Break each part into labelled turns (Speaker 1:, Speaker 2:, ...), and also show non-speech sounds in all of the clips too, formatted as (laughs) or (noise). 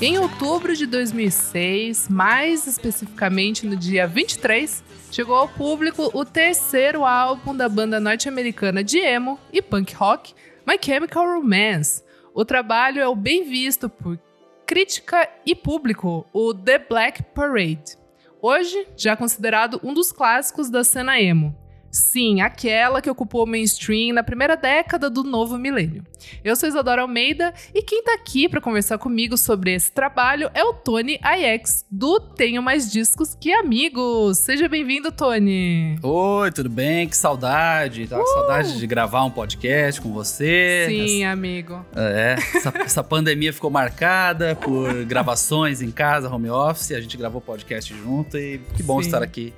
Speaker 1: Em outubro de 2006, mais especificamente no dia 23, chegou ao público o terceiro álbum da banda norte-americana de emo e punk rock, My Chemical Romance. O trabalho é o bem visto por crítica e público, o The Black Parade. Hoje, já considerado um dos clássicos da cena emo. Sim, aquela que ocupou o mainstream na primeira década do novo milênio. Eu sou Isadora Almeida e quem tá aqui para conversar comigo sobre esse trabalho é o Tony IX, do Tenho Mais Discos Que Amigos. Seja bem-vindo, Tony.
Speaker 2: Oi, tudo bem? Que saudade. Tava com saudade de gravar um podcast com você.
Speaker 1: Sim, amigo.
Speaker 2: É, essa, essa pandemia ficou marcada por gravações em casa, home office. A gente gravou podcast junto e que bom
Speaker 1: Sim.
Speaker 2: estar aqui.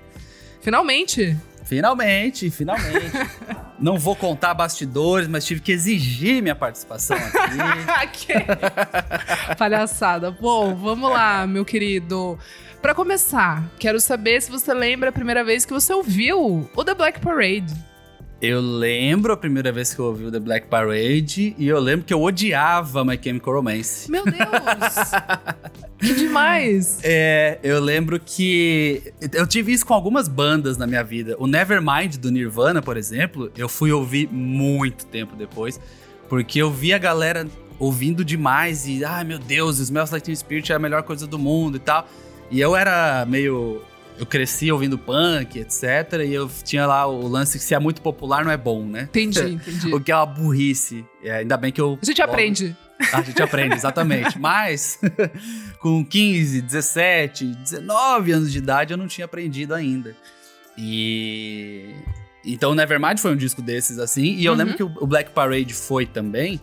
Speaker 1: Finalmente.
Speaker 2: Finalmente, finalmente. (laughs) Não vou contar bastidores, mas tive que exigir minha participação aqui. (laughs)
Speaker 1: Que Palhaçada. Bom, vamos lá, meu querido. Pra começar, quero saber se você lembra a primeira vez que você ouviu o The Black Parade.
Speaker 2: Eu lembro a primeira vez que eu ouvi o The Black Parade e eu lembro que eu odiava My Chemical Romance.
Speaker 1: Meu Deus! (laughs) que demais!
Speaker 2: É, eu lembro que eu tive isso com algumas bandas na minha vida. O Nevermind do Nirvana, por exemplo, eu fui ouvir muito tempo depois, porque eu vi a galera ouvindo demais e, ai meu Deus, Smells Like Teen Spirit é a melhor coisa do mundo e tal. E eu era meio eu cresci ouvindo punk, etc. E eu tinha lá o lance que se é muito popular não é bom, né?
Speaker 1: Entendi, (laughs) entendi.
Speaker 2: O que é uma burrice. É, ainda bem que eu.
Speaker 1: A gente aprende.
Speaker 2: A gente aprende, exatamente. (laughs) Mas (laughs) com 15, 17, 19 anos de idade eu não tinha aprendido ainda. E. Então o Nevermind foi um disco desses, assim. E eu
Speaker 1: Uhum.
Speaker 2: lembro que o o Black Parade foi também.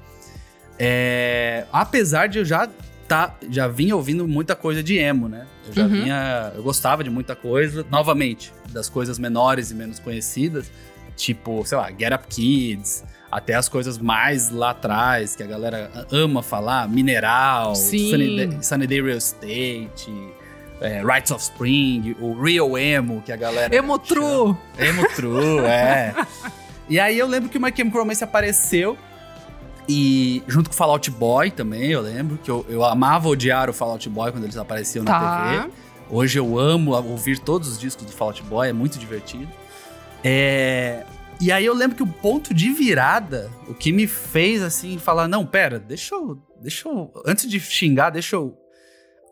Speaker 2: É, Apesar de eu já. Tá, já vinha ouvindo muita coisa de emo, né? Eu já
Speaker 1: Uhum.
Speaker 2: vinha. Eu gostava de muita coisa. Novamente, das coisas menores e menos conhecidas. Tipo, sei lá, Get Up Kids. Até as coisas mais lá atrás, que a galera ama falar, Mineral,
Speaker 1: Sim.
Speaker 2: Sunny Day, Sunny Day Real Estate, é, Rights of Spring, o Real Emo, que a galera.
Speaker 1: Emo True!
Speaker 2: Emo True, é. (laughs) E aí eu lembro que o My Chemical Romance apareceu e junto com o Fallout Boy também, eu lembro que eu, eu amava odiar o Fallout Boy quando eles apareciam na
Speaker 1: Tá.
Speaker 2: TV. Hoje eu amo ouvir todos os discos do Fallout Boy, é muito divertido. É, E aí eu lembro que o ponto de virada, o que me fez assim falar, não, pera, deixa eu, deixa eu, antes de xingar, deixa eu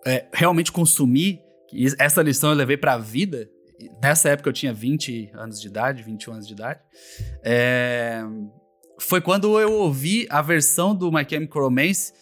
Speaker 2: é, realmente consumir. Essa lição eu levei pra vida. Nessa época eu tinha 20 anos de idade, 21 anos de idade. É, Foi quando eu ouvi a versão do My Chemical Romance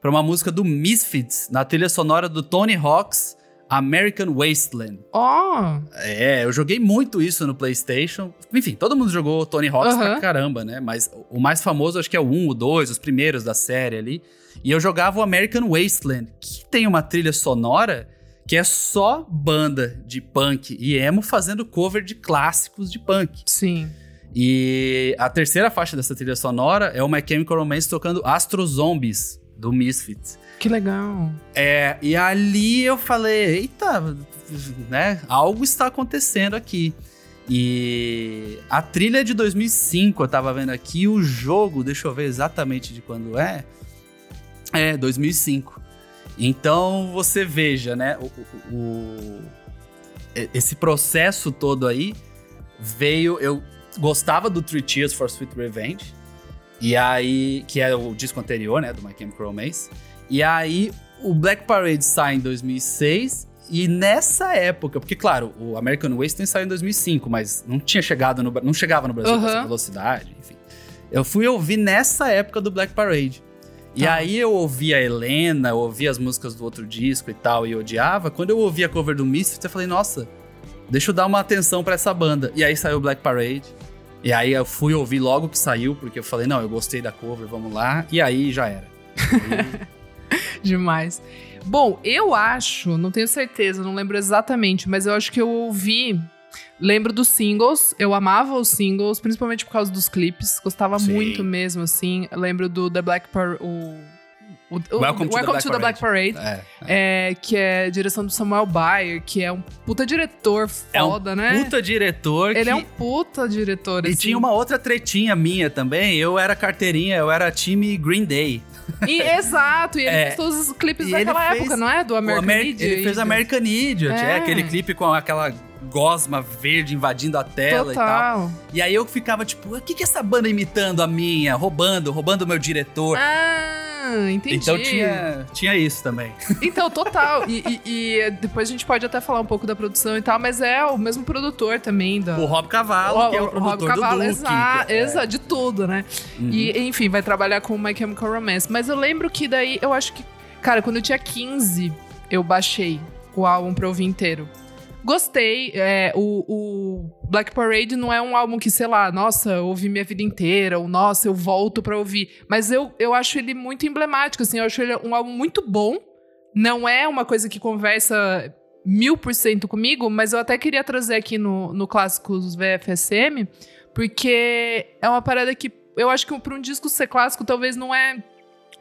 Speaker 2: pra uma música do Misfits, na trilha sonora do Tony Hawk's American Wasteland.
Speaker 1: Ó!
Speaker 2: É, eu joguei muito isso no PlayStation. Enfim, todo mundo jogou Tony Hawk's
Speaker 1: Aham.
Speaker 2: pra caramba, né? Mas o mais famoso acho que é o 1, o 2, os primeiros da série ali. E eu jogava o American Wasteland, que tem uma trilha sonora que é só banda de punk e emo fazendo cover de clássicos de punk.
Speaker 1: Sim.
Speaker 2: E a terceira faixa dessa trilha sonora é o My Chemical Romance tocando Astro Zombies, do Misfits.
Speaker 1: Que legal.
Speaker 2: É, e ali eu falei, eita, né? Algo está acontecendo aqui. E a trilha é de 2005, eu tava vendo aqui, o jogo, deixa eu ver exatamente de quando é. É, 2005. Então você veja, né? O, o- o- esse processo todo aí veio. Eu gostava do Three Tears for Sweet Revenge. E aí, que é o disco anterior, né, do My Chemical Romance. E aí, o Black Parade sai em 2006. E nessa época, porque claro, o American Wasteland saiu em 2005, mas não tinha chegado no, não chegava no Brasil com essa velocidade, enfim. Eu fui ouvir nessa época do Black Parade. E
Speaker 1: Tá.
Speaker 2: aí eu ouvi a Helena, eu ouvi as músicas do outro disco e tal, e odiava. Quando eu ouvi a cover do Misfits, eu falei, nossa, deixa eu dar uma atenção pra essa banda. E aí saiu o Black Parade. E aí eu fui ouvir logo que saiu, porque eu falei, não, eu gostei da cover, vamos lá. E aí já era. Aí- (laughs)
Speaker 1: Demais. Bom, eu acho, não tenho certeza, não lembro exatamente, mas eu acho que eu ouvi. Lembro dos singles, eu amava os singles, principalmente por causa dos clipes, gostava
Speaker 2: Sim.
Speaker 1: muito mesmo, assim. Eu lembro do The Black Parade. O, o, o-
Speaker 2: Welcome to the Black
Speaker 1: Parade.
Speaker 2: é, é.
Speaker 1: é, que é direção do Samuel Bayer, que é um puta diretor
Speaker 2: É um
Speaker 1: foda, né?
Speaker 2: Puta diretor
Speaker 1: Ele
Speaker 2: que...
Speaker 1: é um puta diretor,
Speaker 2: E
Speaker 1: assim.
Speaker 2: tinha uma outra tretinha minha também. Eu era carteirinha, eu era time Green Day.
Speaker 1: E, (laughs) exato, e ele
Speaker 2: É.
Speaker 1: fez todos os clipes daquela
Speaker 2: fez
Speaker 1: época, não é? Do American
Speaker 2: Amer-
Speaker 1: Idiot.
Speaker 2: Ele fez American Idiot, é.
Speaker 1: É.
Speaker 2: aquele clipe com aquela gosma verde invadindo a tela e tal.
Speaker 1: Total.
Speaker 2: E aí eu ficava tipo, o que que é essa banda imitando a minha? Roubando, roubando o meu diretor.
Speaker 1: Ah, entendi.
Speaker 2: então tinha, tinha isso também.
Speaker 1: Então, total. E, e- e depois a gente pode até falar um pouco da produção e tal, mas é o mesmo produtor também da.
Speaker 2: O Rob Cavalo, que é o, produtor do Duke.
Speaker 1: exato,
Speaker 2: é-
Speaker 1: de tudo, né?
Speaker 2: Uhum.
Speaker 1: E, enfim, vai trabalhar com o My Chemical Romance. Mas eu lembro que daí, eu acho que, cara, quando eu tinha 15, eu baixei o álbum pra ouvir inteiro. Gostei. é, o, o Black Parade não é um álbum que, sei lá, nossa, eu ouvi minha vida inteira, ou nossa, eu volto pra ouvir. Mas eu, eu acho ele muito emblemático, assim, eu acho ele um álbum muito bom. Não é uma coisa que conversa mil por cento comigo, mas eu até queria trazer aqui no, no Clássicos VFSM, porque é uma parada que eu acho que pra um disco ser clássico talvez não é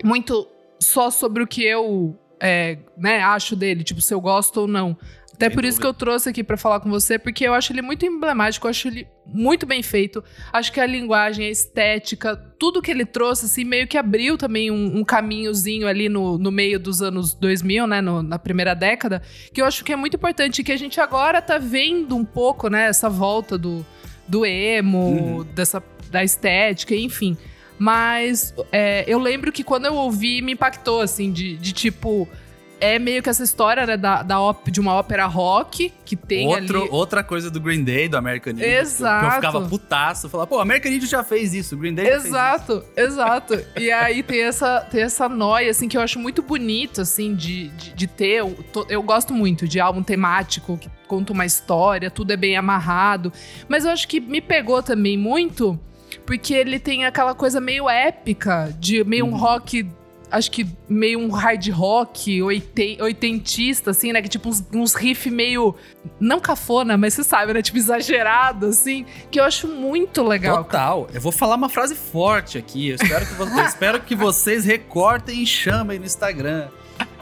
Speaker 1: muito só sobre o que eu é, né, acho dele, tipo, se eu gosto ou não. Até por isso que eu trouxe aqui pra falar com você, porque eu acho ele muito emblemático, eu acho ele muito bem feito. Acho que a linguagem, a estética, tudo que ele trouxe, assim, meio que abriu também um, um caminhozinho ali no, no meio dos anos 2000, né, no- na primeira década, que eu acho que é muito importante, que a gente agora tá vendo um pouco, né, essa volta do, do emo, dessa, da estética, enfim. Mas é, eu lembro que quando eu ouvi, me impactou, assim, de, de tipo. É meio que essa história, né, da, da op- de uma ópera rock que tem
Speaker 2: Outro,
Speaker 1: ali.
Speaker 2: Outra coisa do Green Day, do American Idiot. que eu- Que eu
Speaker 1: Exato.
Speaker 2: ficava putaço. Falava, pô, American Idiot já fez isso, o Green Day já fez isso.
Speaker 1: Exato, exato. (laughs) E aí tem essa, tem essa noia, assim, que eu acho muito bonito, assim, de, de, de ter. Eu, tô- eu gosto muito de álbum temático, que conta uma história, tudo é bem amarrado. Mas eu acho que me pegou também muito, porque ele tem aquela coisa meio épica, de meio um
Speaker 2: Uhum.
Speaker 1: rock. Acho que meio um hard rock oiten- oitentista, assim, né? Que tipo uns, uns riff meio. Não cafona, mas você sabe, né? Tipo exagerado, assim. Que eu acho muito legal.
Speaker 2: Total. Eu vou falar uma frase forte aqui. Eu espero que, vo- eu espero que vocês recortem e chamem no Instagram.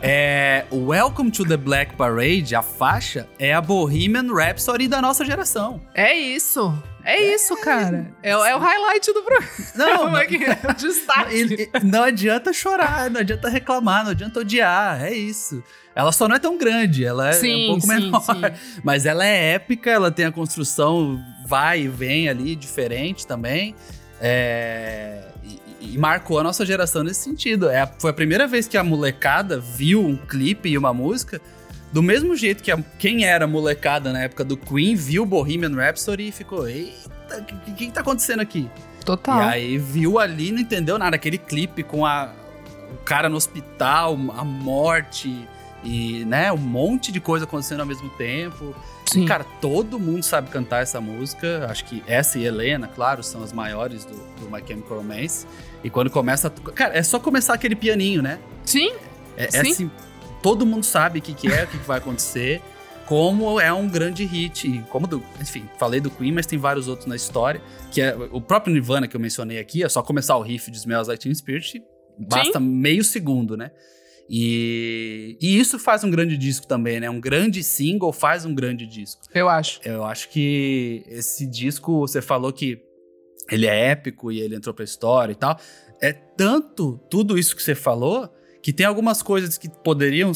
Speaker 2: É, Welcome to the Black Parade, a faixa, é a Bohemian Rhapsody da nossa geração.
Speaker 1: É isso. É isso, cara. É, o- é o highlight do programa. (laughs)
Speaker 2: Não, (laughs)
Speaker 1: Como
Speaker 2: não,
Speaker 1: é é? Destaque.
Speaker 2: não adianta chorar, não adianta reclamar, não adianta odiar, é isso. Ela só não é tão grande, ela é
Speaker 1: Sim,
Speaker 2: um pouco
Speaker 1: sim,
Speaker 2: menor.
Speaker 1: sim. (laughs)
Speaker 2: Mas ela é épica, ela tem a construção vai e vem ali, diferente também. É, e, e marcou a nossa geração nesse sentido. É, foi a primeira vez que a molecada viu um clipe e uma música. Do mesmo jeito que a- quem era molecada na época do Queen viu Bohemian Rhapsody e ficou: Eita, o que, que, que tá acontecendo aqui?
Speaker 1: Total.
Speaker 2: E aí viu ali, não entendeu nada. Aquele clipe com a, o cara no hospital, a morte e, né, um monte de coisa acontecendo ao mesmo tempo.
Speaker 1: Sim.
Speaker 2: E, cara, todo mundo sabe cantar essa música. Acho que essa e Helena, claro, são as maiores do, do My Chemical Romance. E quando começa. Cara, é só começar aquele pianinho, né?
Speaker 1: Sim,
Speaker 2: É, é
Speaker 1: Sim.
Speaker 2: assim, todo mundo sabe o que, que é, o que, que vai acontecer. Como é um grande hit. Como do. Enfim, falei do Queen, mas tem vários outros na história. Que é o próprio Nirvana que eu mencionei aqui, é só começar o riff de Smells Like Teen Spirit. Basta meio segundo, né? E, e isso faz um grande disco também, né? Um grande single faz um grande disco.
Speaker 1: eu acho.
Speaker 2: Eu acho que esse disco, você falou que ele é épico e ele entrou pra história e tal. É tanto tudo isso que você falou que tem algumas coisas que poderiam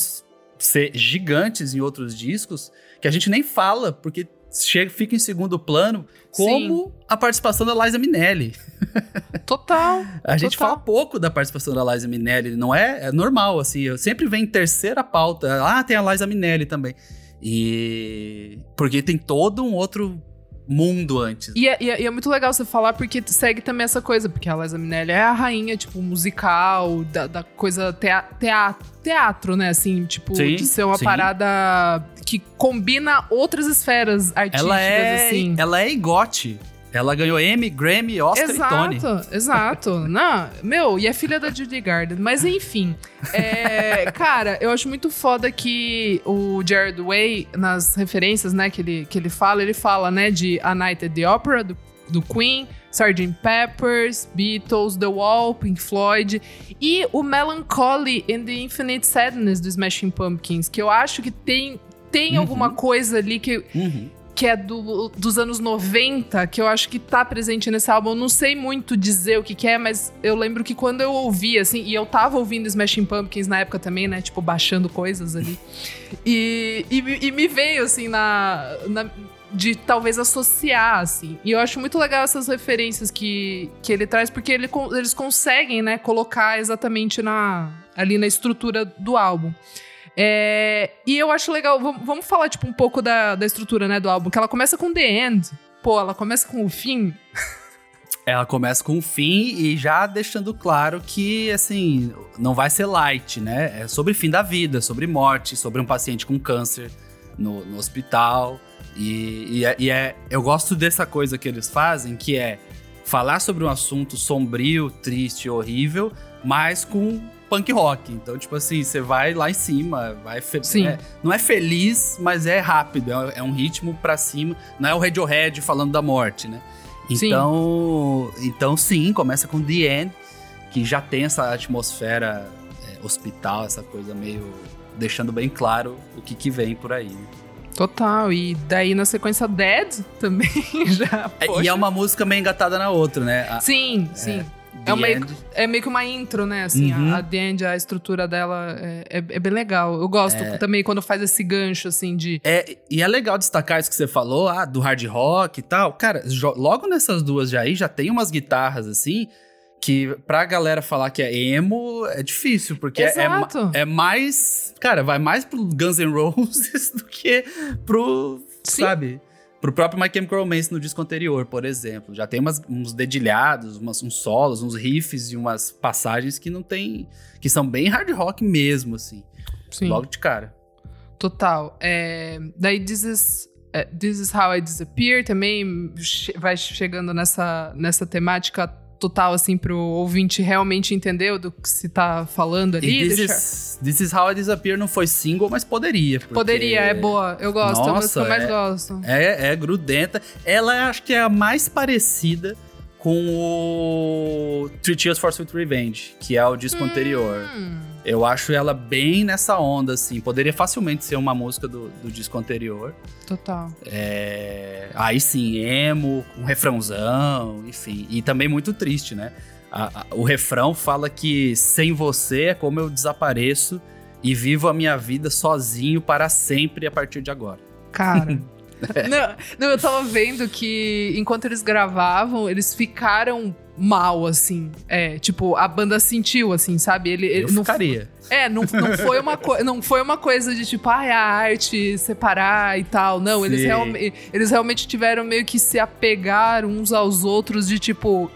Speaker 2: ser gigantes em outros discos que a gente nem fala, porque chega, fica em segundo plano, como a participação da Liza Minnelli. (laughs)
Speaker 1: Total.
Speaker 2: A gente
Speaker 1: Total.
Speaker 2: fala pouco da participação da Liza Minnelli, não é? É normal, assim. Eu sempre vem em terceira pauta. Ah, tem a Liza Minnelli também. E. Porque tem todo um outro mundo antes.
Speaker 1: E é, e é- e é muito legal você falar porque segue também essa coisa, porque a Liza Minnelli é a rainha, tipo, musical, da, da coisa tea, tea- teatro, né? Assim, tipo,
Speaker 2: Sim,
Speaker 1: de ser uma
Speaker 2: sim.
Speaker 1: parada que combina outras esferas artísticas,
Speaker 2: ela é.
Speaker 1: assim.
Speaker 2: Ela é igote. Ela ganhou Emmy, Grammy, Oscar e Tony.
Speaker 1: Exato, exato. (laughs) Não, meu, e é filha da Judy Garden. Mas enfim, é, cara, eu acho muito foda que o Jared Way, nas referências, né, que ele, que ele fala, ele fala, né, de A Night at the Opera, do, do Queen, Sgt. Peppers, Beatles, The Wall, Pink Floyd, e o Melancholy and the Infinite Sadness do Smashing Pumpkins, que eu acho que tem, tem
Speaker 2: Uhum.
Speaker 1: alguma coisa ali que
Speaker 2: Uhum.
Speaker 1: Que é do, dos anos 90, que eu acho que tá presente nesse álbum. Eu não sei muito dizer o que, que é, mas eu lembro que quando eu ouvi, assim, e eu tava ouvindo Smashing Pumpkins na época também, né? Tipo, baixando coisas ali. E, e, e me veio, assim, na, na de talvez associar, assim. E eu acho muito legal essas referências que, que ele traz, porque ele, eles conseguem, né, colocar exatamente na, ali na estrutura do álbum. É, e eu acho legal, vamos, falar, tipo, um pouco da, da estrutura, né, do álbum, que ela começa com The End. Pô, ela começa com o fim. (laughs)
Speaker 2: Ela começa com o fim e já deixando claro que, assim, não vai ser light, né? É sobre fim da vida, sobre morte, sobre um paciente com câncer no, no hospital. E, e, é, e é, eu gosto dessa coisa que eles fazem, que é falar sobre um assunto sombrio, triste, horrível, mas com punk rock. Então, tipo assim, você vai lá em cima, vai
Speaker 1: Sim.
Speaker 2: É, não é feliz, mas é rápido, é, é, um ritmo pra cima. Não é o Radiohead falando da morte, né? Então, sim. então sim, começa com The End, que já tem essa atmosfera é, hospital, essa coisa meio deixando bem claro o que, que vem por aí. Né?
Speaker 1: Total, e daí na sequência Dead também (laughs) já.
Speaker 2: É, e é uma música meio engatada na outra, né?
Speaker 1: A, sim, sim. É, é, meio, é meio que uma intro, né? Assim, uhum. a, a The End, a estrutura dela é, é, é bem legal. Eu gosto é. também quando faz esse gancho, assim, de.
Speaker 2: É, e é legal destacar isso que você falou, ah, do hard rock e tal. Cara, logo nessas duas já aí já tem umas guitarras, assim, que pra galera falar que é emo é difícil, porque é, é, mais. Cara, vai mais pro Guns N' Roses (laughs) do que pro. Sim. Sabe? Pro próprio My Chemical Romance no disco anterior, por exemplo. Já tem umas, uns dedilhados, umas, uns solos, uns riffs e umas passagens que não tem. que são bem hard rock mesmo, assim. Sim. Logo de cara.
Speaker 1: Total. É, daí This is, é, This is How I Disappear também vai chegando nessa, nessa temática total, assim, pro ouvinte realmente entender do que se tá falando ali.
Speaker 2: E this, is, this is How I Disappear não foi single, mas poderia. Porque...
Speaker 1: Poderia, é boa. Eu gosto, Nossa, é a música que eu mais
Speaker 2: é,
Speaker 1: gosto.
Speaker 2: É, é grudenta. Ela acho que é a mais parecida com o Three Cheers for Sweet Revenge, que é o disco hum. anterior. Eu acho ela bem nessa onda, assim. Poderia facilmente ser uma música do, do disco anterior.
Speaker 1: Total.
Speaker 2: É... Aí sim, emo, um refrãozão, enfim. E também muito triste, né? A, a, o refrão fala que sem você é como eu desapareço e vivo a minha vida sozinho para sempre a partir de agora.
Speaker 1: Cara. (laughs) (laughs) não, não, eu tava vendo que enquanto eles gravavam, eles ficaram mal, assim. É, tipo, a banda sentiu, assim, sabe? Ele, ele
Speaker 2: eu não ficaria.
Speaker 1: É, não, não, foi uma não foi uma coisa de tipo, ah, a arte separar e tal. Não, eles, real, eles realmente tiveram meio que se apegar uns aos outros de tipo.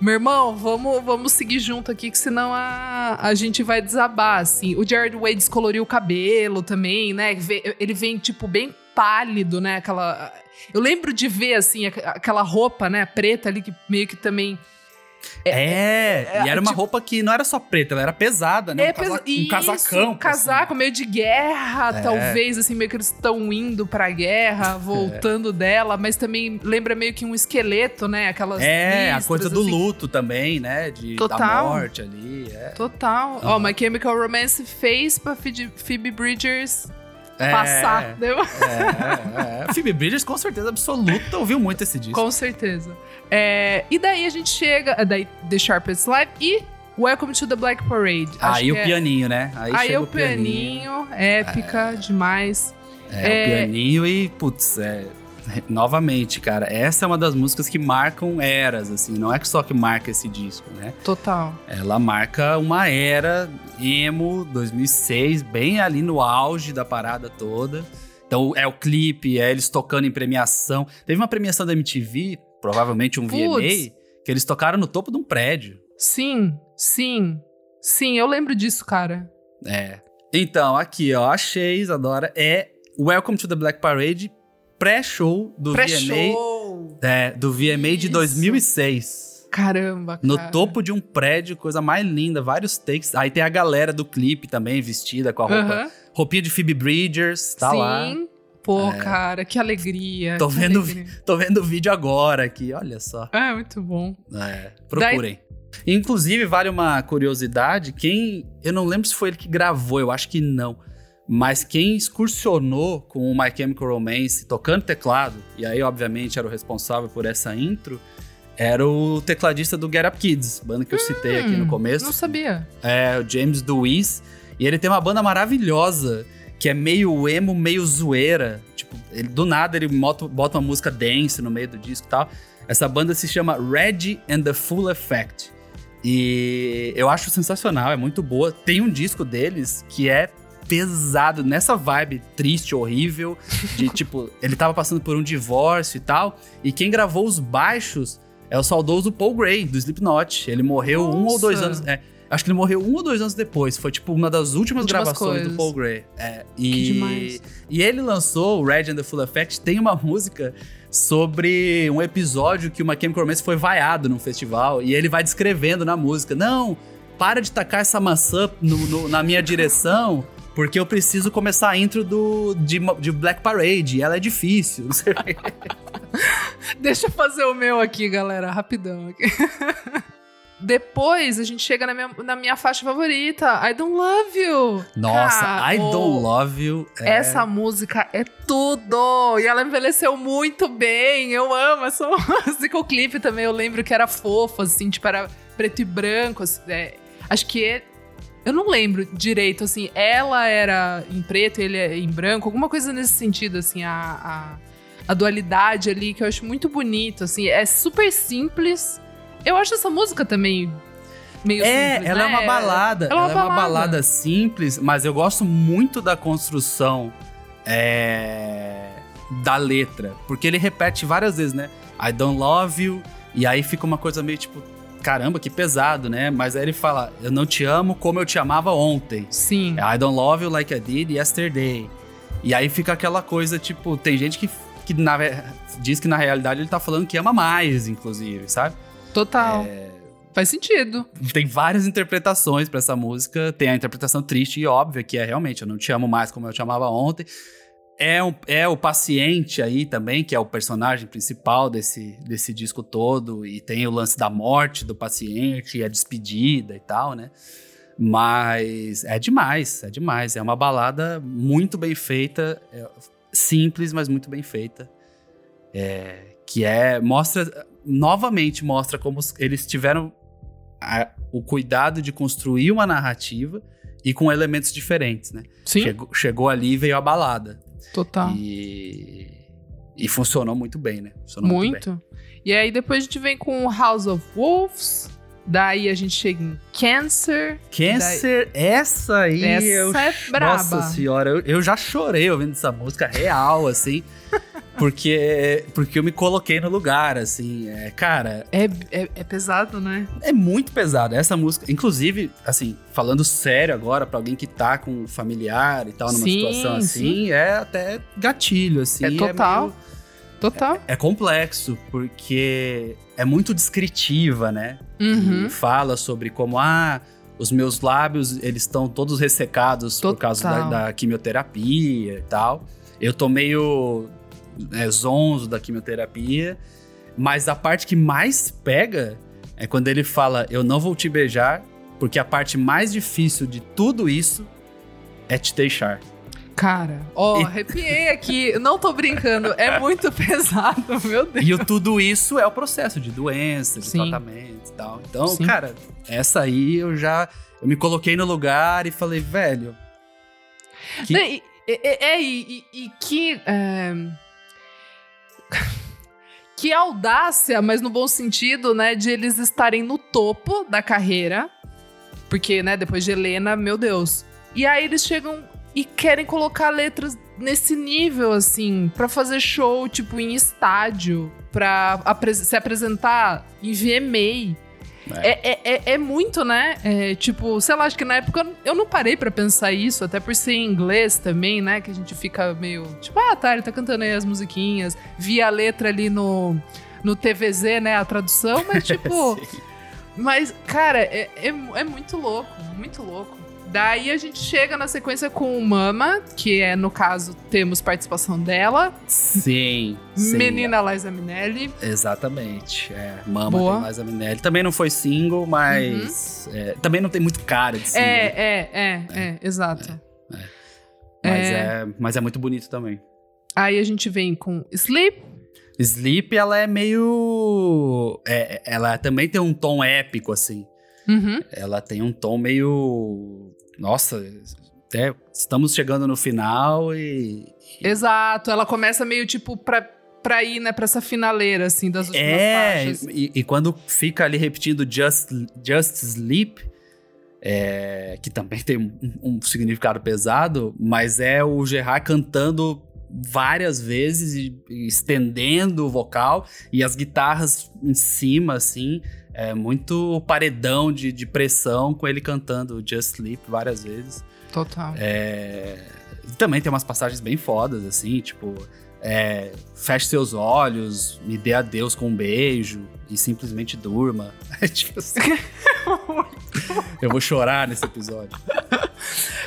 Speaker 1: Meu irmão, vamos, vamos seguir junto aqui, que senão a, a gente vai desabar, assim. O Jared Way descoloriu o cabelo também, né? Ele vem, tipo, bem pálido, né? Aquela. Eu lembro de ver, assim, aquela roupa, né, preta ali, que meio que também
Speaker 2: é, é, é, e era uma tipo, roupa que não era só preta, ela era pesada, né?
Speaker 1: É um, casa, um casacão. Um casaco assim. meio de guerra, é. talvez, assim, meio que eles estão indo pra guerra, (laughs) voltando dela, mas também lembra meio que um esqueleto, né? Aquelas.
Speaker 2: É, listras, a coisa do assim. luto também, né? De, Total. Da morte ali. É.
Speaker 1: Total. Ó, uhum. oh, My Chemical Romance fez pra Phoebe Bridgers é, passar. Né?
Speaker 2: É, é, Phoebe Bridgers, com certeza absoluta, ouviu muito esse disco.
Speaker 1: Com certeza. É, e daí a gente chega, é, daí The Sharpest Life e Welcome to the Black Parade.
Speaker 2: Aí o é, pianinho, né?
Speaker 1: Aí, aí o pianinho, pianinho épica demais.
Speaker 2: É, o pianinho e, putz, é, (laughs) novamente, cara, essa é uma das músicas que marcam eras, assim, não é só que marca esse disco, né?
Speaker 1: Total.
Speaker 2: Ela marca uma era emo 2006, bem ali no auge da parada toda. Então é o clipe, é eles tocando em premiação. Teve uma premiação da MTV, provavelmente um Puts. VMA, que eles tocaram no topo de um prédio.
Speaker 1: Sim, sim. Sim, eu lembro disso, cara.
Speaker 2: É. Então, aqui, ó, achei, Isadora, é Welcome to the Black Parade pré-show do
Speaker 1: pré
Speaker 2: VMA. É, do VMA de 2006.
Speaker 1: Caramba, cara.
Speaker 2: No topo de um prédio, coisa mais linda, vários takes. Aí tem a galera do clipe também, vestida com a roupa. Roupinha de Phoebe Bridgers, tá Sim. lá. Sim.
Speaker 1: Pô, é. cara, que alegria.
Speaker 2: Tô,
Speaker 1: que
Speaker 2: vendo,
Speaker 1: alegria.
Speaker 2: tô vendo o vídeo agora aqui, olha só.
Speaker 1: É, muito bom.
Speaker 2: É, procurem. Daí... Inclusive, vale uma curiosidade, quem... Eu não lembro se foi ele que gravou, eu acho que não Mas quem excursionou com o My Chemical Romance tocando teclado, e aí, obviamente, era o responsável por essa intro, era o tecladista do Get Up Kids, banda que eu citei aqui no
Speaker 1: Hum,
Speaker 2: começo.
Speaker 1: Não sabia.
Speaker 2: É, o James Dewis. E ele tem uma banda maravilhosa, que é meio emo, meio zoeira. Tipo, ele, do nada ele bota, bota uma música dance no meio do disco e tal. Essa banda se chama Reggie and the Full Effect. E eu acho sensacional, é muito boa. Tem um disco deles que é pesado, nessa vibe triste, horrível, de (laughs) tipo, ele tava passando por um divórcio e tal. E quem gravou os baixos é o saudoso Paul Gray, do Slipknot. Ele morreu um ou dois
Speaker 1: Nossa.
Speaker 2: anos. é, acho que ele morreu um ou dois anos depois. Foi, tipo, uma das últimas,
Speaker 1: Últimas
Speaker 2: gravações
Speaker 1: coisas.
Speaker 2: do Paul Gray. É,
Speaker 1: Que
Speaker 2: e,
Speaker 1: demais.
Speaker 2: e ele lançou o Red and the Full Effect. Tem uma música sobre um episódio que o My Chemical Romance foi vaiado num festival. E ele vai descrevendo na música: Não, para de tacar essa maçã no- no- na minha direção. Porque eu preciso começar a intro do, de, de Black Parade. E ela é difícil. Não sei. (laughs)
Speaker 1: Deixa eu fazer o meu aqui, galera, rapidão. (laughs) Depois a gente chega na minha, na minha faixa favorita, I Don't Love You.
Speaker 2: Nossa,
Speaker 1: Cara,
Speaker 2: I Don't Love You. é-
Speaker 1: Essa música é tudo! E ela envelheceu muito bem. Eu amo essa (laughs) música. O clipe também, eu lembro que era fofo, assim, tipo, era preto e branco. assim, é, acho que é- eu não lembro direito, assim, ela era em preto, ele é em branco, alguma coisa nesse sentido, assim, a, a, a dualidade ali, que eu acho muito bonito, assim, é super simples. Eu acho essa música também meio
Speaker 2: É,
Speaker 1: simples,
Speaker 2: ela é
Speaker 1: né?
Speaker 2: uma balada.
Speaker 1: Ela é uma
Speaker 2: Ela é uma
Speaker 1: balada.
Speaker 2: balada simples, mas eu gosto muito da construção é, da letra. Porque ele repete várias vezes, né? I don't love you. E aí fica uma coisa meio tipo, caramba, que pesado, né? Mas aí ele fala, eu não te amo como eu te amava ontem.
Speaker 1: Sim.
Speaker 2: I don't love you like I did yesterday. E aí fica aquela coisa, tipo, tem gente que, que na diz que na realidade ele tá falando que ama mais, inclusive, sabe?
Speaker 1: Total. Faz sentido.
Speaker 2: Tem várias interpretações pra essa música. Tem a interpretação triste e óbvia, que é realmente, eu não te amo mais como eu te amava ontem. É, um- é o paciente aí também, que é o personagem principal desse, desse disco todo. E tem o lance da morte do paciente, e a despedida e tal, né? Mas é demais, é demais. É uma balada muito bem feita, é simples, mas muito bem feita. É, que é. Mostra. Novamente mostra como eles tiveram a- o cuidado de construir uma narrativa e com elementos diferentes, né?
Speaker 1: Sim,
Speaker 2: Chegou, chegou ali e veio a balada.
Speaker 1: Total.
Speaker 2: E, e funcionou muito bem, né? Funcionou muito.
Speaker 1: Muito. E aí depois a gente vem com House of Wolves. Daí a gente chega em Cancer.
Speaker 2: Cancer, essa aí.
Speaker 1: Essa
Speaker 2: eu,
Speaker 1: é braba.
Speaker 2: Nossa senhora, eu, eu já chorei ouvindo essa música real, assim. Porque, porque eu me coloquei no lugar, assim. É, cara,
Speaker 1: É, é, é pesado, né?
Speaker 2: É muito pesado. Essa música, inclusive, assim, falando sério agora, pra alguém que tá com um familiar e tal, numa
Speaker 1: Sim,
Speaker 2: situação assim, é até gatilho, assim.
Speaker 1: É total.
Speaker 2: meio-
Speaker 1: Total.
Speaker 2: É, complexo, porque é muito descritiva, né?
Speaker 1: Uhum.
Speaker 2: Fala sobre como, ah, os meus lábios, eles estão todos ressecados por causa da,
Speaker 1: Total.
Speaker 2: da quimioterapia e tal. Eu tô meio é, zonzo da quimioterapia, mas a parte que mais pega é quando ele fala, eu não vou te beijar, porque a parte mais difícil de tudo isso é te deixar.
Speaker 1: Cara, ó,
Speaker 2: E-
Speaker 1: arrepiei aqui. Não tô brincando. É muito (laughs) pesado, meu Deus.
Speaker 2: E o tudo isso é o processo de doença, de
Speaker 1: Sim.
Speaker 2: tratamento e tal. Então,
Speaker 1: Sim.
Speaker 2: cara, essa aí eu já. Eu me coloquei no lugar e falei, velho. que-
Speaker 1: Né, e- É, e, e- e que. é, Que audácia, mas no bom sentido, né? De eles estarem no topo da carreira. Porque, né, depois de Helena, meu Deus. E aí eles chegam e querem colocar letras nesse nível, assim, pra fazer show, tipo, em estádio, pra apre- se apresentar em VMA. É, é, é, é muito, né? É, tipo, sei lá, acho que na época eu não parei pra pensar isso, até por ser em inglês também, né? Que a gente fica meio. Tipo, ah, tá, ele tá cantando aí as musiquinhas. Vi a letra ali no, no TVZ, né? A tradução, mas (laughs) tipo. Mas, cara, é, é, é muito louco, muito louco. Daí a gente chega na sequência com o Mama, que é, no caso, temos participação dela.
Speaker 2: Sim. sim.
Speaker 1: Menina Liza Minelli.
Speaker 2: Exatamente. É, Mama
Speaker 1: Boa.
Speaker 2: tem Liza Minelli. Também não foi single, mas. é, também não tem muito cara de single.
Speaker 1: É, é, é, é, exato.
Speaker 2: Mas é. mas é muito bonito também.
Speaker 1: Aí a gente vem com Sleep.
Speaker 2: Sleep, ela é meio. é- ela também tem um tom épico, assim.
Speaker 1: Uhum.
Speaker 2: Ela tem um tom meio. Nossa, até estamos chegando no final e.
Speaker 1: Exato, ela começa meio tipo pra, pra ir, né, pra essa finaleira, assim, das últimas
Speaker 2: É,
Speaker 1: faixas.
Speaker 2: e, e quando fica ali repetindo Just, Just Sleep, é, que também tem um, um significado pesado, mas é o Gerard cantando várias vezes e, e estendendo o vocal e as guitarras em cima, assim, é muito paredão de, de pressão com ele cantando Just Sleep várias vezes.
Speaker 1: Total.
Speaker 2: É, Também tem umas passagens bem fodas, assim, tipo. é, feche seus olhos, me dê adeus com um beijo e simplesmente durma. (laughs) É tipo assim. (laughs) Eu vou chorar nesse episódio.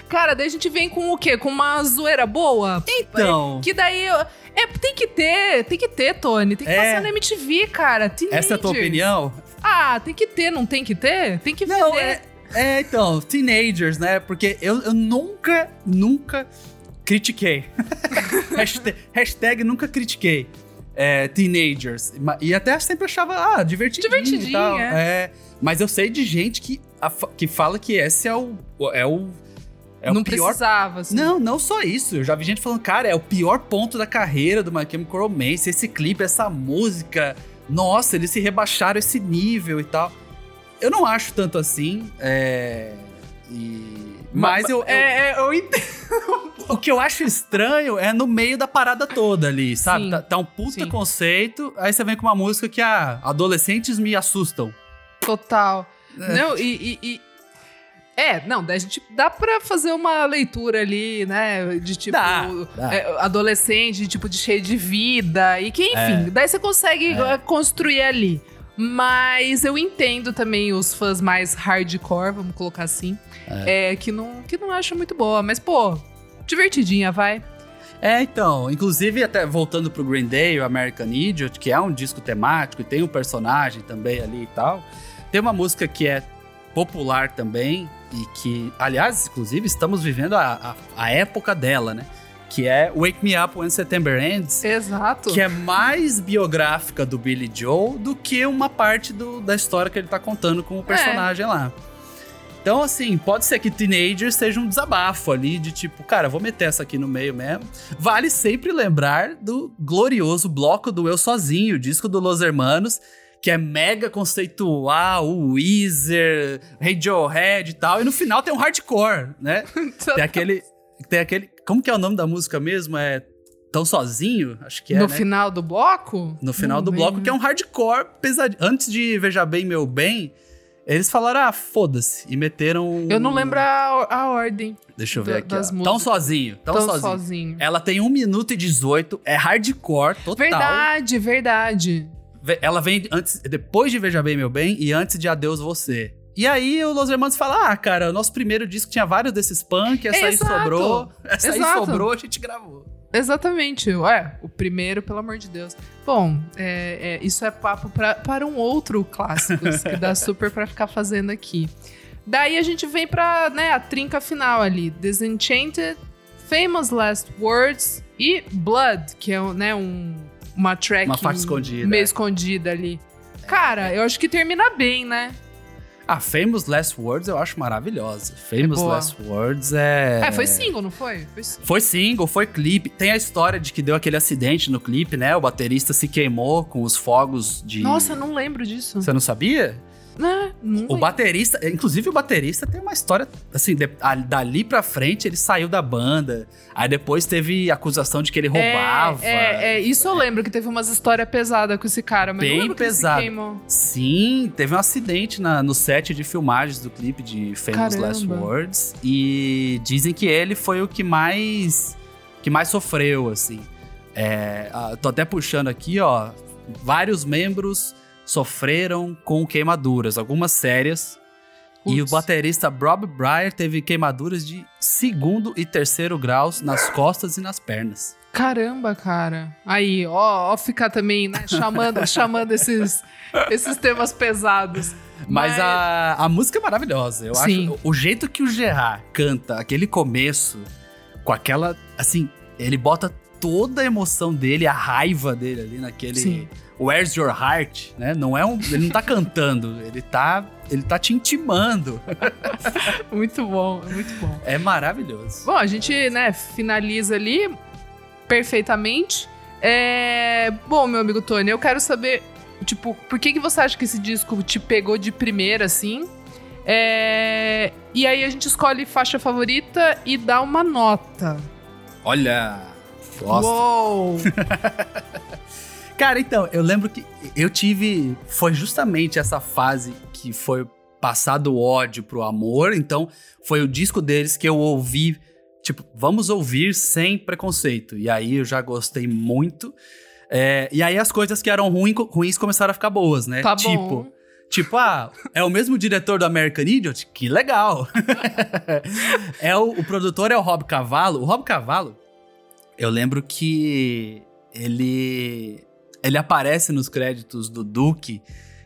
Speaker 1: Cara, daí a gente vem com o quê? Com uma zoeira boa?
Speaker 2: Então,
Speaker 1: Que daí. É, tem que ter, tem que ter, Tony. Tem que
Speaker 2: É.
Speaker 1: passar na MTV, cara.
Speaker 2: essa é a tua
Speaker 1: Teenagers.
Speaker 2: opinião?
Speaker 1: Ah, tem que ter, não tem que ter? Tem que
Speaker 2: Não, é, é, então, teenagers, né? Porque eu, eu nunca, nunca critiquei. (laughs) hashtag, hashtag nunca critiquei. é, teenagers. E até sempre achava, ah, divertidinho,
Speaker 1: Divertidinho,
Speaker 2: e tal.
Speaker 1: é.
Speaker 2: É, mas eu sei de gente que, a que fala que esse é o. É o, é
Speaker 1: não
Speaker 2: o pior.
Speaker 1: precisava, assim.
Speaker 2: Não, não só isso. Eu já vi gente falando, cara, é o pior ponto da carreira do My Chemical Romance. Esse clipe, essa música. Nossa, eles se rebaixaram esse nível e tal. Eu não acho tanto assim. É. E. Mas eu, eu-
Speaker 1: É, é, eu entendo.
Speaker 2: o que eu acho estranho é no meio da parada toda ali, sabe?
Speaker 1: Sim.
Speaker 2: Tá, tá um puta
Speaker 1: Sim.
Speaker 2: conceito, aí você vem com uma música que, ah, adolescentes me assustam.
Speaker 1: Total.
Speaker 2: É.
Speaker 1: Não, e, e- e- É, não, daí a gente dá pra fazer uma leitura ali, né? De tipo.
Speaker 2: Dá, dá.
Speaker 1: é, adolescente, tipo, de cheio de vida. E que, enfim, daí você consegue
Speaker 2: É.
Speaker 1: eh, construir ali. Mas eu entendo também os fãs mais hardcore, vamos colocar assim, é. que, não, que não acham muito boa. Mas, pô, divertidinha, vai.
Speaker 2: É, então, inclusive até voltando pro Green Day, o American Idiot, que é um disco temático e tem um personagem também ali e tal. Tem uma música que é popular também e que, aliás, inclusive estamos vivendo a, a, a época dela, né? Que é Wake Me Up When September Ends.
Speaker 1: Exato.
Speaker 2: Que é mais biográfica do Billy Joe do que uma parte do- da história que ele tá contando com o personagem lá. Então, assim, pode ser que Teenager seja um desabafo ali de tipo, cara, vou meter essa aqui no meio mesmo. Vale sempre lembrar do glorioso bloco do Eu Sozinho, disco do Los Hermanos, que é mega conceitual, o Weezer, Radiohead e tal. E no final tem um hardcore, né? (laughs) Tem aquele. Tem aquele. Como que é o nome da música mesmo? É Tão Sozinho? Acho que é.
Speaker 1: no
Speaker 2: né?
Speaker 1: final do bloco?
Speaker 2: No final
Speaker 1: Não
Speaker 2: do bloco,
Speaker 1: lembro.
Speaker 2: que é um hardcore pesadinho. Antes de Veja Bem Meu Bem, eles falaram, ah, foda-se. E meteram.
Speaker 1: Eu não lembro a, a ordem.
Speaker 2: Deixa eu ver aqui. Tão sozinho. Tão,
Speaker 1: Tão
Speaker 2: sozinho.
Speaker 1: sozinho.
Speaker 2: Ela tem 1 minuto e 18, é hardcore total.
Speaker 1: Verdade, verdade.
Speaker 2: Ela vem antes, depois de Veja Bem Meu Bem e antes de Adeus Você. E aí o Los Hermanos fala: Ah, cara, o nosso primeiro disco tinha vários desses punk, essa
Speaker 1: Exato.
Speaker 2: aí sobrou. Essa aí
Speaker 1: Exato.
Speaker 2: sobrou, a gente gravou.
Speaker 1: Exatamente. Ué, o primeiro, pelo amor de Deus. Bom, é, é, isso é papo pra, para um outro clássicos, que dá (laughs) super pra ficar fazendo aqui. Daí a gente vem pra né, a trinca final ali. Disenchanted, Famous Last Words e Blood, que é né, um, uma track
Speaker 2: Uma faixa escondida,
Speaker 1: meio
Speaker 2: é.
Speaker 1: escondida ali. Cara, eu acho que termina bem, né?
Speaker 2: A Famous Last Words eu acho maravilhosa. Famous
Speaker 1: boa.
Speaker 2: Last Words é.
Speaker 1: É, foi single, não foi? Foi single.
Speaker 2: Foi single, foi clipe. Tem a história de que deu aquele acidente no clipe, né? O baterista se queimou com os fogos de.
Speaker 1: Nossa, não lembro disso.
Speaker 2: Você não sabia?
Speaker 1: Né?
Speaker 2: O baterista, inclusive o baterista tem uma história assim, de- a- dali pra frente ele saiu da banda. Aí depois teve acusação de que ele roubava.
Speaker 1: É, é, é, isso eu lembro que teve umas histórias pesadas com esse cara, mas
Speaker 2: Bem pesado. Sim, teve um acidente na- no set de filmagens do clipe de Famous
Speaker 1: Caramba.
Speaker 2: Last Words e dizem que ele foi o que mais que mais sofreu, assim. É, tô até puxando aqui, ó, vários membros sofreram com queimaduras, algumas sérias. E o baterista Bob Breyer teve queimaduras de segundo e terceiro graus nas costas e nas pernas.
Speaker 1: Caramba, cara. Aí, ó, ó ficar também, né, chamando, (laughs) chamando esses, esses temas pesados.
Speaker 2: Mas, A, a música é maravilhosa. Eu
Speaker 1: Sim.
Speaker 2: acho o jeito que o Gerard canta aquele começo com aquela. Assim, ele bota toda a emoção dele, a raiva dele ali naquele.
Speaker 1: Sim.
Speaker 2: Where's Your Heart, né? Não é um, ele não tá cantando, ele tá, ele tá te intimando. (laughs)
Speaker 1: Muito bom, muito bom.
Speaker 2: É maravilhoso.
Speaker 1: Bom, a gente, né, finaliza ali perfeitamente. É... Bom, meu amigo Tony, eu quero saber, tipo, por que, que você acha que esse disco te pegou de primeira, assim? É... E aí a gente escolhe faixa favorita e dá uma nota.
Speaker 2: Olha, gosto.
Speaker 1: Uou! (laughs)
Speaker 2: Cara, então, eu lembro que eu tive. Foi justamente essa fase que foi passado o ódio pro amor. Então, foi o disco deles que eu ouvi. Tipo, vamos ouvir sem preconceito. E aí eu já gostei muito. É, e aí as coisas que eram ruim, ruins começaram a ficar boas, né?
Speaker 1: Tá
Speaker 2: tipo,
Speaker 1: bom.
Speaker 2: Tipo, ah, é o mesmo diretor do American Idiot? Que legal! (laughs) é o, o produtor é o Rob Cavallo. O Rob Cavallo, eu lembro que ele ele aparece nos créditos do Duke,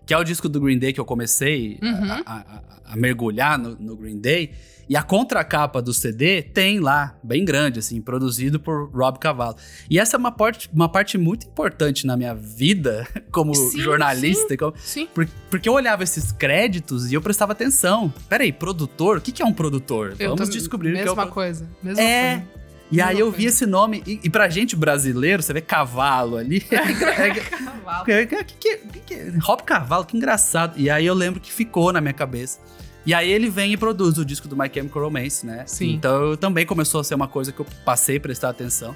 Speaker 2: que é o disco do Green Day que eu comecei
Speaker 1: Uhum.
Speaker 2: a, a- a- mergulhar no, no Green Day. E a contracapa do CD tem lá, bem grande, assim, produzido por Rob Cavallo. E essa é uma parte, uma parte muito importante na minha vida (laughs) como
Speaker 1: Sim,
Speaker 2: jornalista. como-
Speaker 1: Sim.
Speaker 2: por- porque eu olhava esses créditos e eu prestava atenção. Peraí, produtor? O que, que é um produtor?
Speaker 1: Eu
Speaker 2: Vamos descobrir o que é o
Speaker 1: Mesma coisa. Mesma
Speaker 2: É.
Speaker 1: coisa.
Speaker 2: E aí eu vi esse nome, e, e pra gente brasileiro, você vê cavalo ali. (laughs) (laughs)
Speaker 1: Cavalo.
Speaker 2: que, que, que, que, que, Rob Cavalo, que engraçado. E aí eu lembro que ficou na minha cabeça. E aí ele vem e produz o disco do My Chemical Romance, né?
Speaker 1: Sim.
Speaker 2: Então também começou a ser uma coisa que eu passei a prestar atenção.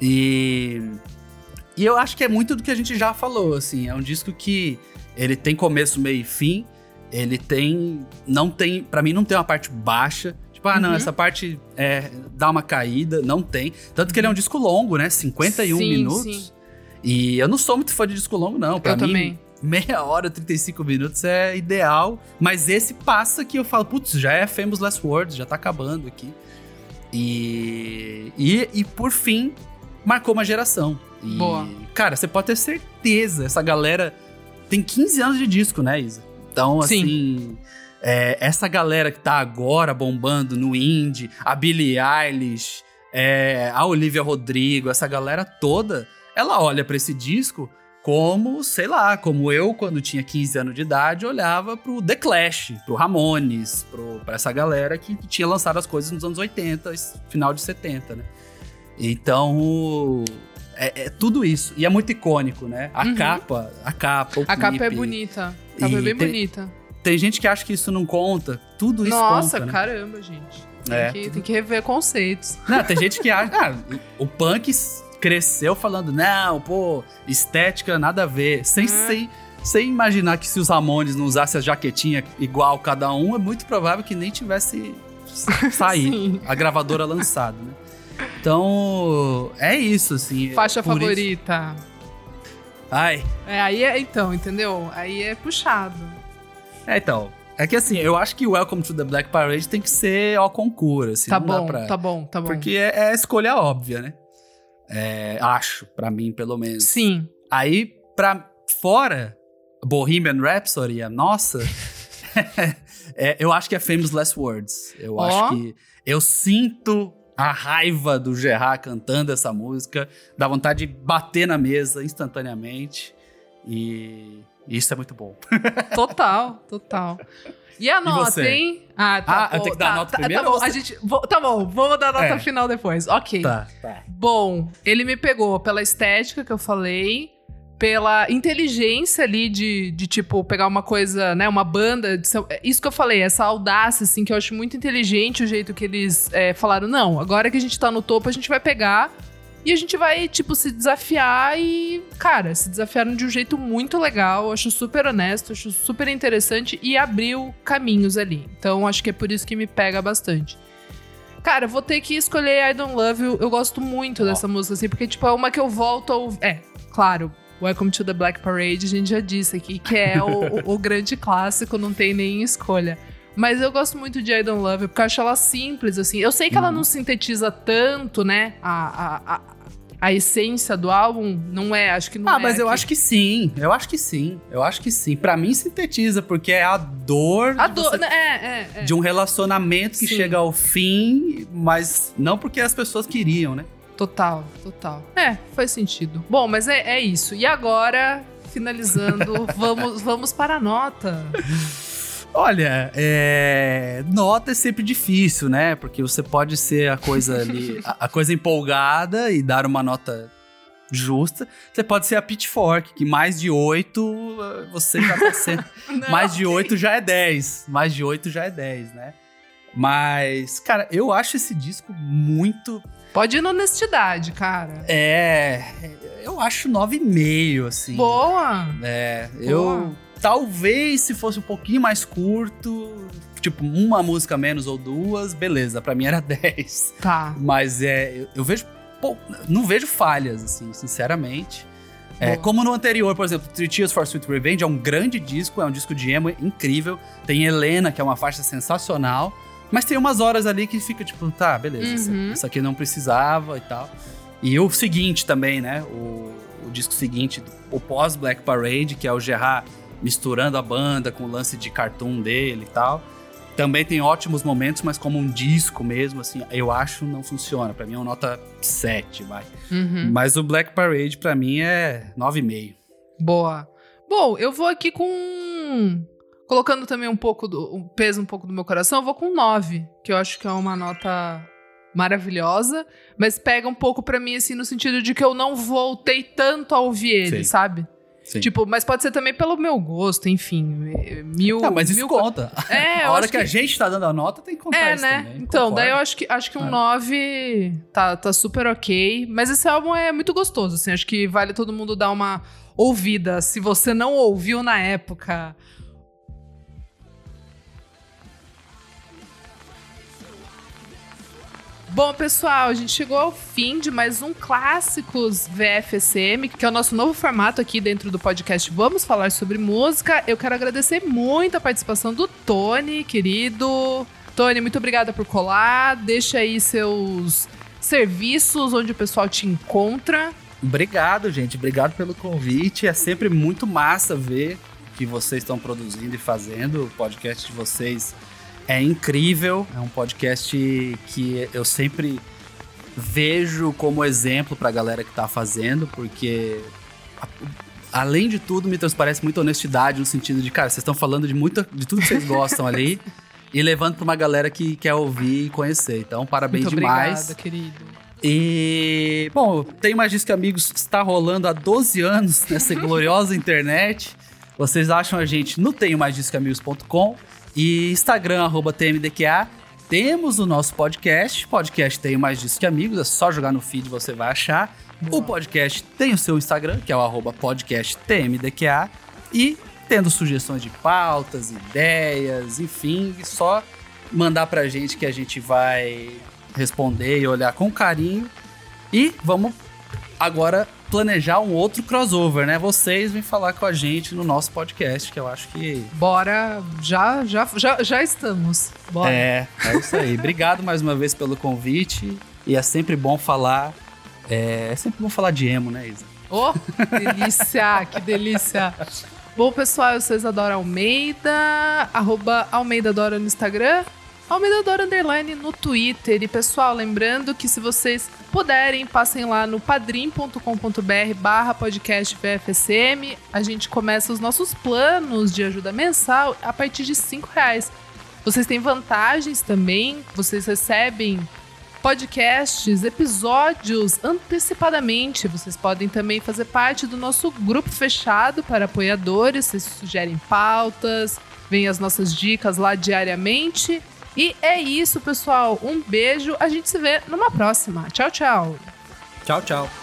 Speaker 2: E. E eu acho que é muito do que a gente já falou, assim. É um disco que ele tem começo, meio e fim. Ele tem. Não tem. Pra mim, não tem uma parte baixa. Tipo, ah, não,
Speaker 1: Uhum.
Speaker 2: essa parte é, dá uma caída. Não tem. Tanto que ele é um disco longo, né? 51
Speaker 1: Sim,
Speaker 2: minutos.
Speaker 1: sim.
Speaker 2: E eu não sou muito fã de disco longo, não. Pra
Speaker 1: Eu
Speaker 2: mim,
Speaker 1: também.
Speaker 2: meia hora, 35 minutos é ideal. Mas esse passa que eu falo, putz, já é Famous Last Words, já tá acabando aqui. E, e, e por fim, marcou uma geração. E,
Speaker 1: Boa.
Speaker 2: Cara, você pode ter certeza, essa galera tem 15 anos de disco, né, Isa? Então,
Speaker 1: Sim.
Speaker 2: assim, é, essa galera que tá agora bombando no indie, a Billie Eilish, é, a Olivia Rodrigo, essa galera toda, ela olha pra esse disco como, sei lá, como eu, quando tinha 15 anos de idade, olhava pro The Clash, pro Ramones, pro, pra essa galera que tinha lançado as coisas nos anos 80, esse final de 70, né? Então, é, é tudo isso. E é muito icônico, né? A
Speaker 1: Uhum.
Speaker 2: capa, a capa, o
Speaker 1: A capa é
Speaker 2: clipe.
Speaker 1: bonita. A capa é bem
Speaker 2: tem-
Speaker 1: bonita.
Speaker 2: Tem gente que acha que isso não conta. Tudo isso
Speaker 1: Nossa,
Speaker 2: conta, né?
Speaker 1: caramba, gente. Tem,
Speaker 2: É.
Speaker 1: que, tem que rever conceitos.
Speaker 2: Não, tem gente que (laughs) acha. Ah, o punk cresceu falando, não, pô, estética nada a ver. Sem,
Speaker 1: É.
Speaker 2: sem, sem imaginar que se os Ramones não usassem a jaquetinha igual cada um, é muito provável que nem tivesse (laughs) saído a gravadora lançada, né? Então, é isso, assim.
Speaker 1: Faixa
Speaker 2: Por isso-
Speaker 1: favorita.
Speaker 2: Ai,
Speaker 1: É, aí é, então, entendeu? Aí é puxado.
Speaker 2: É então. É que assim, eu acho que Welcome to the Black Parade tem que ser ao concurso, assim.
Speaker 1: tá
Speaker 2: não dá
Speaker 1: bom,
Speaker 2: pra-
Speaker 1: tá bom, tá bom.
Speaker 2: Porque é, é a escolha óbvia, né? É, acho, pra mim, pelo menos.
Speaker 1: Sim.
Speaker 2: Aí, pra fora, Bohemian Rhapsody, a nossa, (laughs) (laughs) é, eu acho que é Famous Last Words. Eu
Speaker 1: Ó.
Speaker 2: acho que eu sinto a raiva do Gerard cantando essa música, dá vontade de bater na mesa instantaneamente. E isso é muito bom. (laughs)
Speaker 1: Total, total. E a nota,
Speaker 2: você?
Speaker 1: hein? Ah,
Speaker 2: Ah,
Speaker 1: tá.
Speaker 2: eu tenho que dar a
Speaker 1: tá,
Speaker 2: nota
Speaker 1: tá,
Speaker 2: primeiro
Speaker 1: Tá bom,
Speaker 2: ou
Speaker 1: a
Speaker 2: você-
Speaker 1: gente, vou- tá bom, vamos dar a nota
Speaker 2: É.
Speaker 1: final depois. Ok.
Speaker 2: Tá, tá.
Speaker 1: Bom, ele me pegou pela estética que eu falei, pela inteligência ali de, de tipo, pegar uma coisa, né, uma banda. de ser- isso que eu falei, essa audácia, assim, que eu acho muito inteligente o jeito que eles é, falaram: não, agora que a gente tá no topo, a gente vai pegar e a gente vai, tipo, se desafiar e, cara, se desafiaram de um jeito muito legal. Acho super honesto, acho super interessante e abriu caminhos ali. Então, acho que é por isso que me pega bastante. Cara, vou ter que escolher I Don't Love You. Eu gosto muito
Speaker 2: Ó.
Speaker 1: dessa música, assim, porque, tipo, é uma que eu volto ao. É, claro. Welcome to the Black Parade, a gente já disse aqui, que é o, o- o grande clássico, não tem nem escolha. Mas eu gosto muito de I Don't Love porque eu acho ela simples, assim. Eu sei que ela
Speaker 2: Uhum.
Speaker 1: não sintetiza tanto, né, a, a, a, a essência do álbum? Não é, acho que não
Speaker 2: ah,
Speaker 1: é.
Speaker 2: mas eu
Speaker 1: aqui.
Speaker 2: acho que sim. Eu acho que sim. Eu acho que sim. Pra mim sintetiza, porque é a dor,
Speaker 1: A
Speaker 2: de,
Speaker 1: do...
Speaker 2: você-
Speaker 1: É, é, é.
Speaker 2: de um relacionamento que
Speaker 1: Sim.
Speaker 2: chega ao fim, mas não porque as pessoas queriam, né?
Speaker 1: Total, total. É, faz sentido. Bom, mas é, é isso. E agora, finalizando, (laughs) vamos, vamos para a nota.
Speaker 2: Olha, é... nota é sempre difícil, né? Porque você pode ser a coisa ali, (laughs) a, a coisa empolgada e dar uma nota justa. Você pode ser a Pitchfork, que mais de 8 você já tá sendo. (laughs) mais de 8 já é 10. Mais de 8 já é 10, né? Mas, cara, eu acho esse disco muito.
Speaker 1: Pode ir na honestidade, cara.
Speaker 2: É. Eu acho 9,5, assim.
Speaker 1: Boa!
Speaker 2: É,
Speaker 1: Boa.
Speaker 2: eu. Talvez se fosse um pouquinho mais curto, tipo, uma música menos ou duas, beleza, pra mim era (laughs) 10.
Speaker 1: Tá.
Speaker 2: Mas é, eu, vejo. pou- não vejo falhas, assim, sinceramente. É, como no anterior, por exemplo, Three Tears for Sweet Revenge é um grande disco, é um disco de emo incrível. Tem Helena, que é uma faixa sensacional. Mas tem umas horas ali que fica tipo, tá, beleza, isso-
Speaker 1: Uhum.
Speaker 2: isso aqui não precisava e tal. E o seguinte também, né? O, o disco seguinte, o pós-Black Parade, que é o Gerard misturando a banda com o lance de cartoon dele e tal. Também tem ótimos momentos, mas como um disco mesmo, assim, eu acho não funciona. Pra mim é uma nota 7, vai.
Speaker 1: Uhum.
Speaker 2: Mas o Black Parade, pra mim, é 9,5.
Speaker 1: Boa. Bom, eu vou aqui com. Colocando também um pouco do. Um peso um pouco do meu coração, eu vou com 9, que eu acho que é uma nota maravilhosa, mas pega um pouco pra mim, assim, no sentido de que eu não voltei tanto a ouvir ele,
Speaker 2: Sim.
Speaker 1: sabe?
Speaker 2: Sim.
Speaker 1: Tipo, mas pode ser também pelo meu gosto, enfim. eh, Mil.
Speaker 2: Não, mas isso
Speaker 1: mil
Speaker 2: conta.
Speaker 1: É, (laughs)
Speaker 2: a hora
Speaker 1: acho
Speaker 2: que, a gente tá dando a nota, tem que contar
Speaker 1: É,
Speaker 2: isso
Speaker 1: né?
Speaker 2: também.
Speaker 1: Então,
Speaker 2: concordo.
Speaker 1: daí eu acho que, acho que um
Speaker 2: É.
Speaker 1: 9 tá, tá super ok. Mas esse álbum é muito gostoso, assim. Acho que vale todo mundo dar uma ouvida. Se você não ouviu na época. Bom, pessoal, a gente chegou ao fim de mais um Clássicos VFSM, que é o nosso novo formato aqui dentro do podcast Vamos Falar sobre Música. Eu quero agradecer muito a participação do Tony, querido. Tony, muito obrigada por colar. Deixa aí seus serviços, onde o pessoal te encontra.
Speaker 2: Obrigado, gente. Obrigado pelo convite. É sempre muito massa ver que vocês estão produzindo e fazendo. O podcast de vocês é incrível. É um podcast que eu sempre vejo como exemplo pra galera que tá fazendo, porque a- além de tudo me transparece muita honestidade no sentido de, cara, vocês estão falando de muita de tudo que vocês gostam ali (laughs) e levando pra uma galera que quer ouvir e conhecer. Então, parabéns
Speaker 1: muito
Speaker 2: demais.
Speaker 1: obrigada, querido.
Speaker 2: E, bom, tem mais disco que amigos está rolando há 12 anos nessa gloriosa (laughs) internet. Vocês acham a gente no tenho mais discoamigos.com e Instagram arroba TMDQA. Temos o nosso podcast, podcast Tenho Mais Disco que Amigos, é só jogar no feed você vai achar.
Speaker 1: Boa.
Speaker 2: O podcast tem o seu Instagram, que é o arroba podcast TMDQA. E tendo sugestões de pautas, ideias, enfim, só mandar pra gente que a gente vai responder e olhar com carinho. E vamos agora planejar um outro crossover, né? Vocês vêm falar com a gente no nosso podcast, que eu acho que
Speaker 1: Bora, já, já, já, já estamos. Bora.
Speaker 2: é, é isso aí. Obrigado mais uma vez pelo convite. E é sempre bom falar. É, é sempre bom falar de emo, né, Isa?
Speaker 1: Oh, delícia, (laughs) que delícia. Bom, pessoal, vocês adoram Almeida, arroba Almeida Dora no Instagram, Almeida Dora Underline no Twitter. E, pessoal, lembrando que se vocês puderem, passem lá no padrim.com.br barra podcast VFSM. A gente começa os nossos planos de ajuda mensal a partir de 5 reais. Vocês têm vantagens também, vocês recebem podcasts, episódios antecipadamente. Vocês podem também fazer parte do nosso grupo fechado para apoiadores. Vocês sugerem pautas, vêm as nossas dicas lá diariamente. E é isso, pessoal. Um beijo. A gente se vê numa próxima. Tchau, tchau.
Speaker 2: Tchau, tchau.